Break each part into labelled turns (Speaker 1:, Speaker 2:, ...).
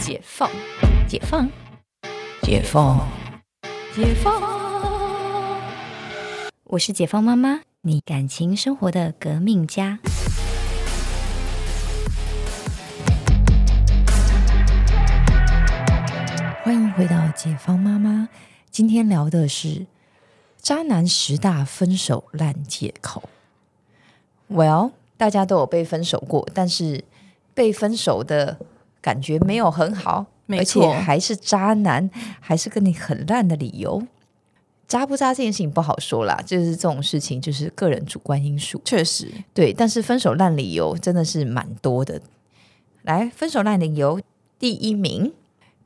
Speaker 1: 解放，解放，解放，解放。我是解放妈妈，你感情生活的革命家。欢迎回到解放妈妈，今天聊的是渣男十大分手烂借口。Well，大家都有被分手过，但是被分手的感觉没有很好，而且还是渣男，还是跟你很烂的理由。渣不渣这件事情不好说啦，就是这种事情就是个人主观因素。
Speaker 2: 确实，
Speaker 1: 对，但是分手烂理由真的是蛮多的。来，分手烂理由第一名，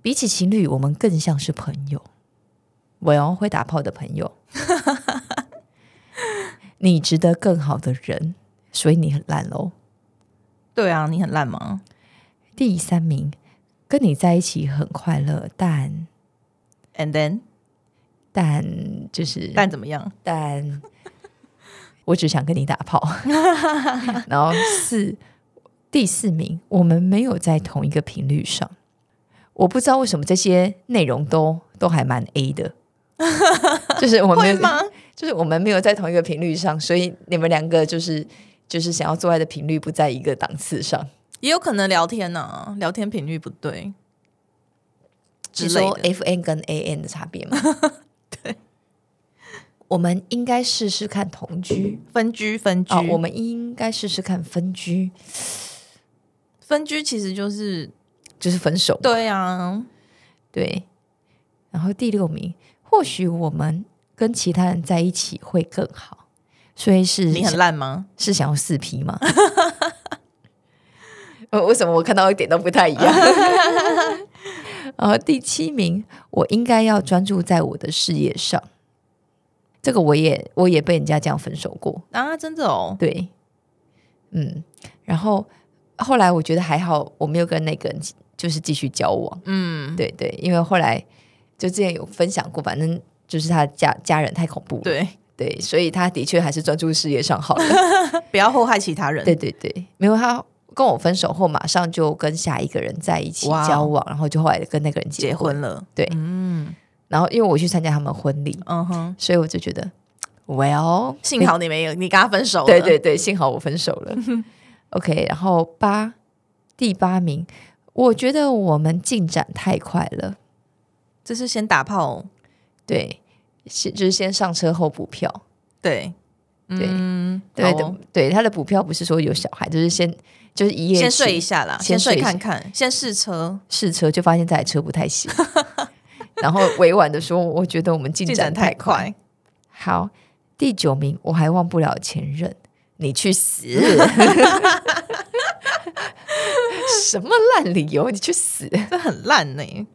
Speaker 1: 比起情侣，我们更像是朋友。我要会打炮的朋友，你值得更好的人，所以你很烂喽。
Speaker 2: 对啊，你很烂吗？
Speaker 1: 第三名，跟你在一起很快乐，但
Speaker 2: And then，
Speaker 1: 但就是
Speaker 2: 但怎么样？
Speaker 1: 但 我只想跟你打炮。然后四第四名，我们没有在同一个频率上。我不知道为什么这些内容都都还蛮 A 的，就是我们？就是我们没有在同一个频率上，所以你们两个就是就是想要做爱的频率不在一个档次上。
Speaker 2: 也有可能聊天呢、聊天频率不对之
Speaker 1: 你说。F N 跟 A N 的差别吗？
Speaker 2: 对，
Speaker 1: 我们应该试试看同居
Speaker 2: 分居，分居，
Speaker 1: 哦，我们应该试试看分居，
Speaker 2: 分居其实就是
Speaker 1: 就是分手。
Speaker 2: 对啊，
Speaker 1: 对，然后第六名，或许我们跟其他人在一起会更好，所以是
Speaker 2: 你很烂吗？
Speaker 1: 是想要四 P 吗？呃，为什么我看到一点都不太一样？然 后 第七名，我应该要专注在我的事业上。这个我也我也被人家这样分手过，
Speaker 2: 啊，真的哦，
Speaker 1: 对，嗯，然后后来我觉得还好，我没有跟那个人就是继续交往，
Speaker 2: 嗯，
Speaker 1: 对对，因为后来就之前有分享过，反正就是他家家人太恐怖了，
Speaker 2: 对，
Speaker 1: 对，所以他的确还是专注事业上好了。
Speaker 2: 不要祸害其他人。
Speaker 1: 对对对，没有他跟我分手后，马上就跟下一个人在一起交往，然后就后来跟那个人
Speaker 2: 结
Speaker 1: 结婚。
Speaker 2: 婚了，
Speaker 1: 对
Speaker 2: 嗯
Speaker 1: 然后因为我去参加他们婚礼，
Speaker 2: 嗯哼，
Speaker 1: 所以我就觉得，Well，
Speaker 2: 幸好你没有，你跟他分手了。
Speaker 1: 对对对，幸好我分手了。OK，然后八第八名，我觉得我们进展太快了。
Speaker 2: 这是先打炮，
Speaker 1: 对，先就是先上车后补票。
Speaker 2: 对
Speaker 1: 对
Speaker 2: 嗯
Speaker 1: 对对他的补票不是说有小孩，就是先就是一夜
Speaker 2: 先睡一下啦，先
Speaker 1: 先睡
Speaker 2: 看看，先试车，
Speaker 1: 试车，就发现这台车不太行，然后委婉的说，我觉得我们进
Speaker 2: 进
Speaker 1: 展
Speaker 2: 展太。
Speaker 1: 快。好，第九名，我还忘不了前任，你去死！什么烂理由？你去死！
Speaker 2: 这很烂呢、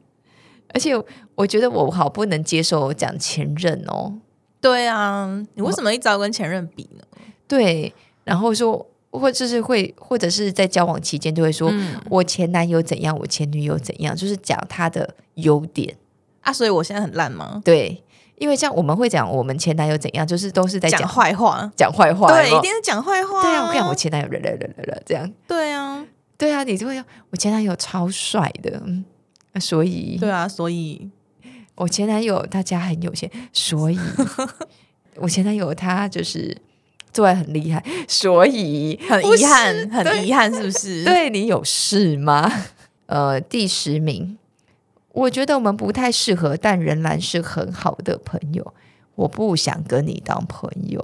Speaker 1: 而且我觉得我好不能接受讲前任哦，
Speaker 2: 对啊，你为什么一直要跟前任比呢？
Speaker 1: 对，然后说，或者是会，或者是在交往期间就会说、
Speaker 2: 嗯
Speaker 1: 我前男友怎样，我前女友怎样，就是讲他的优点。
Speaker 2: 啊，所以我现在很烂吗？
Speaker 1: 对，因为像我们会讲我们前男友怎样，就是都是在
Speaker 2: 讲
Speaker 1: 讲
Speaker 2: 坏话，
Speaker 1: 讲坏话，
Speaker 2: 对，一定是讲坏话。
Speaker 1: 对啊，我跟我前男友了了了了了这样，
Speaker 2: 对啊，
Speaker 1: 对啊，你就会说我前男友超帅的，嗯，所以
Speaker 2: 对啊，所以
Speaker 1: 我前男友他家很有钱，所以我前男友他就是做爱很厉害，所以
Speaker 2: 很遗憾，很遗憾，是不是？，
Speaker 1: 对你有事吗？呃，第十名，我觉得我们不太适合，但仍然是很好的朋友。我不想跟你当朋友。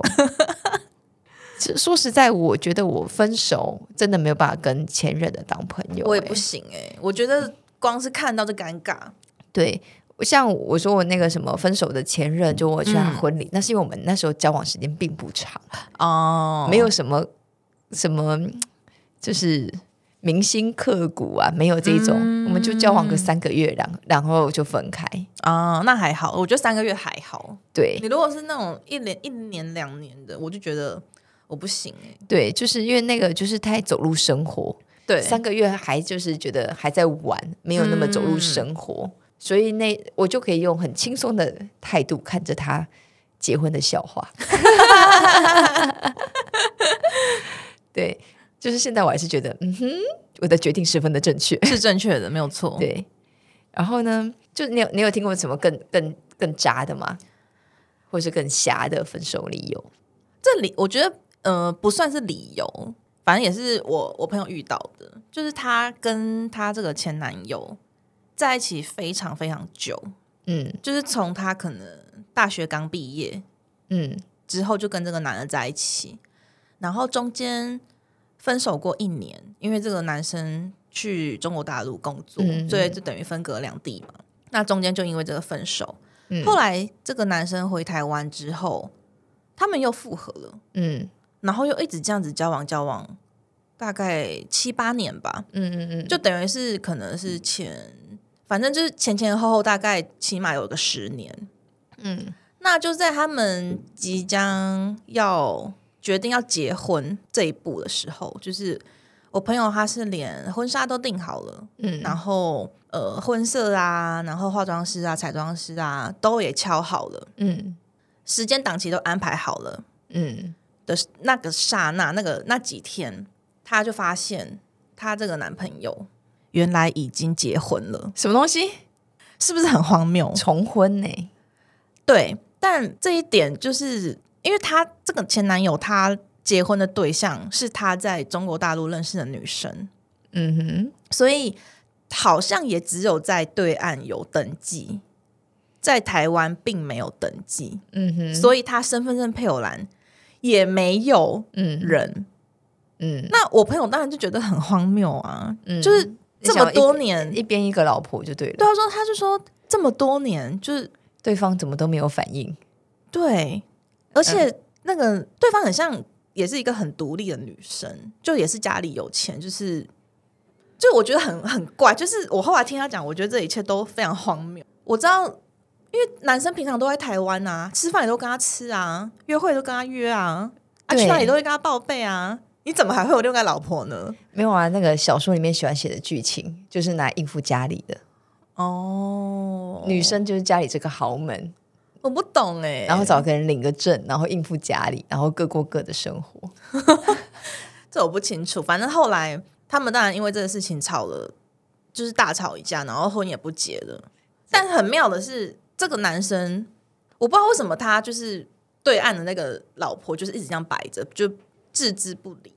Speaker 1: 这说实在，我觉得我分手真的没有办法跟前任的当朋友、欸
Speaker 2: 我也不行哎、我觉得光是看到就尴尬。
Speaker 1: 对。像我说我那个什么分手的前任，就我去他
Speaker 2: 嗯。
Speaker 1: 婚礼，那是因为我们那时候交往时间并不长，
Speaker 2: 哦，
Speaker 1: 没有什么什么就是铭心刻骨啊，没有这种，
Speaker 2: 嗯
Speaker 1: 我们就交往个三个月，然然后就分开。
Speaker 2: 啊、那还好，我觉得三个月还好。
Speaker 1: 对
Speaker 2: 你如果是那种一年、一年、两年的，我就觉得我不行哎、
Speaker 1: 对，就是因为那个就是太走入生活，
Speaker 2: 对，
Speaker 1: 三个月还就是觉得还在玩，没有那么走入生活，所以那我就可以用很轻松的态度看着他结婚的笑话。对，就是现在我还是觉得，嗯哼，我的决定十分的正确。
Speaker 2: 是正确的，没有错。
Speaker 1: 对，然后呢，就你有你有听过什么更更更渣的吗？或是更瞎的分手理由？
Speaker 2: 这里我觉得呃不算是理由，反正也是我我朋友遇到的，就是她跟她这个前男友在一起非常非常久，
Speaker 1: 嗯。
Speaker 2: 就是从他可能大学刚毕业
Speaker 1: 嗯。
Speaker 2: 之后就跟这个男的在一起，然后中间分手过一年，因为这个男生去中国大陆工作，
Speaker 1: 嗯
Speaker 2: 所以就等于分隔两地嘛。那中间就因为这个分手，
Speaker 1: 嗯。
Speaker 2: 后来这个男生回台湾之后，他们又复合了。
Speaker 1: 嗯。
Speaker 2: 然后又一直这样子交往交往，大概七八年吧，
Speaker 1: 嗯嗯嗯，
Speaker 2: 就等于是可能是前，反正就是前前后后大概起码有个十年。
Speaker 1: 嗯
Speaker 2: 那就在他们即将要决定要结婚这一步的时候，就是我朋友他是连婚纱都订好了，
Speaker 1: 嗯，
Speaker 2: 然后呃婚色啊，然后化妆师啊、彩妆师啊都也敲好了，
Speaker 1: 嗯
Speaker 2: 时间档期都安排好了。
Speaker 1: 嗯
Speaker 2: 的那个刹那，那个那几天，她就发现她这个男朋友原来已经结婚了，
Speaker 1: 什么东西？
Speaker 2: 是不是很荒谬？
Speaker 1: 重婚呢？
Speaker 2: 对，但这一点就是因为她这个前男友，他结婚的对象是他在中国大陆认识的女生，
Speaker 1: 嗯哼，
Speaker 2: 所以好像也只有在对岸有登记，在台湾并没有登记，
Speaker 1: 嗯哼，
Speaker 2: 所以他身份证配偶栏也没有
Speaker 1: 嗯。
Speaker 2: 人。
Speaker 1: 嗯。
Speaker 2: 那我朋友当然就觉得很荒谬啊，
Speaker 1: 嗯。
Speaker 2: 就是这么多年，
Speaker 1: 一边一个老婆就对了，
Speaker 2: 对他说，他就说这么多年，就是
Speaker 1: 对方怎么都没有反应？
Speaker 2: 对，而且那个对方很像也是一个很独立的女生，就也是家里有钱，就是就我觉得很很怪，就是我后来听他讲，我觉得这一切都非常荒谬。我知道，因为男生平常都在台湾啊，吃饭也都跟他吃啊，约会也都跟他约啊，啊去哪里都会跟他报备啊，你怎么还会有另外一个老婆呢？
Speaker 1: 没有啊，那个小说里面喜欢写的剧情就是拿来应付家里的
Speaker 2: 哦，
Speaker 1: 女生，就是家里这个豪门，
Speaker 2: 我不懂哎、
Speaker 1: 然后找个人领个证，然后应付家里，然后各过各的生活。
Speaker 2: 这我不清楚，反正后来他们当然因为这个事情吵了，就是大吵一架，然后婚也不结了。但很妙的是，这个男生我不知道为什么他就是对岸的那个老婆就是一直这样摆着，就置之不理。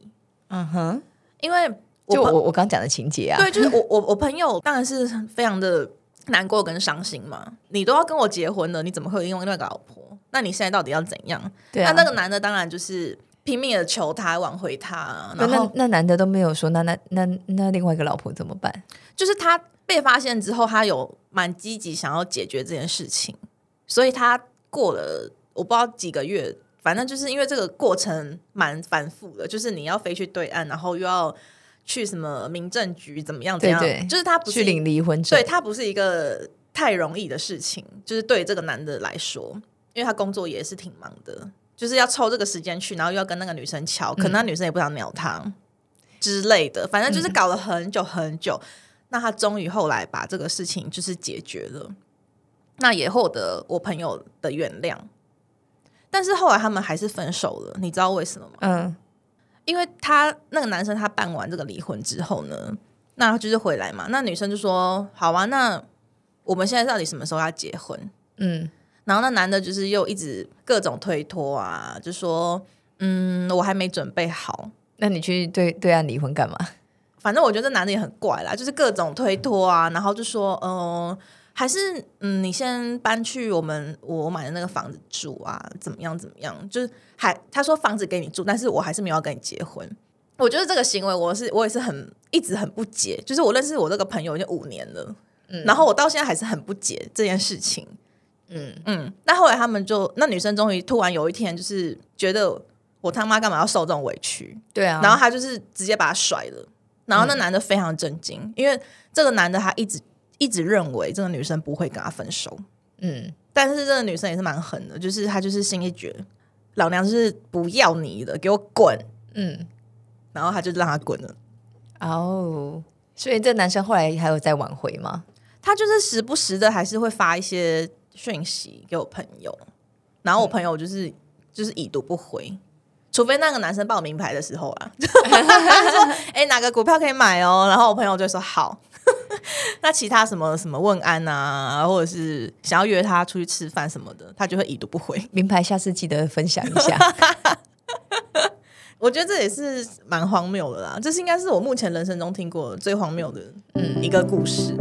Speaker 1: 嗯哼，
Speaker 2: 因为我
Speaker 1: 就我我刚讲的情节啊，
Speaker 2: 对，就是我我我朋友当然是非常的难过跟伤心嘛。你都要跟我结婚了，你怎么会有另外一个老婆？那你现在到底要怎样？
Speaker 1: 对啊，
Speaker 2: 那那个男的当然就是拼命的求他挽回他，
Speaker 1: 那
Speaker 2: 然后
Speaker 1: 那那男的都没有说，那那那那另外一个老婆怎么办？
Speaker 2: 就是他被发现之后，他有蛮积极想要解决这件事情，所以他过了我不知道几个月，反正就是因为这个过程蛮繁复的，就是你要飞去对岸，然后又要去什么民政局怎么样怎样，
Speaker 1: 对对
Speaker 2: 就是他不是
Speaker 1: 去领离婚证
Speaker 2: 对，他不是一个太容易的事情，就是对这个男的来说，因为他工作也是挺忙的，就是要抽这个时间去，然后又要跟那个女生敲，可能那女生也不想鸟他之类的，反正就是搞了很久很久。那他终于后来把这个事情就是解决了，那也获得我朋友的原谅。但是后来他们还是分手了，你知道为什么吗？
Speaker 1: 嗯
Speaker 2: 因为他那个男生他办完这个离婚之后呢，那他就是回来嘛，那女生就说：“好啊，那我们现在到底什么时候要结婚
Speaker 1: 嗯？”
Speaker 2: 然后那男的就是又一直各种推脱啊，就说：“嗯，我还没准备好。
Speaker 1: 那你去对对岸离婚干嘛？”
Speaker 2: 反正我觉得这男的也很怪啦，就是各种推脱啊，然后就说：“嗯、还是嗯，你先搬去我们我买的那个房子住啊，怎么样怎么样？就是还他说房子给你住，但是我还是没有要跟你结婚。我觉得这个行为，我是我也是很一直很不解。就是我认识我这个朋友已经五年了，嗯然后我到现在还是很不解这件事情。
Speaker 1: 嗯
Speaker 2: 嗯，那后来他们就那女生终于突然有一天就是觉得我他妈干嘛要受这种委屈，
Speaker 1: 对啊，
Speaker 2: 然后他就是直接把他甩了。然后那男的非常震惊，因为这个男的他一直一直认为这个女生不会跟他分手，
Speaker 1: 嗯
Speaker 2: 但是这个女生也是蛮狠的，就是她就是心一绝，老娘就是不要你的，给我滚！
Speaker 1: 嗯
Speaker 2: 然后他就让他滚了。
Speaker 1: 哦，所以这男生后来还有在挽回吗？
Speaker 2: 他就是时不时的还是会发一些讯息给我朋友，然后我朋友就是、就是已读不回，除非那个男生报名牌的时候啊，他说：“哎、哪个股票可以买哦？”然后我朋友就说：“好。” 那其他什么什么问安啊，或者是想要约他出去吃饭什么的，他就会已读不回。
Speaker 1: 名牌下次记得分享一下。
Speaker 2: 我觉得这也是蛮荒谬的啦，这是应该是我目前人生中听过最荒谬的一个故事。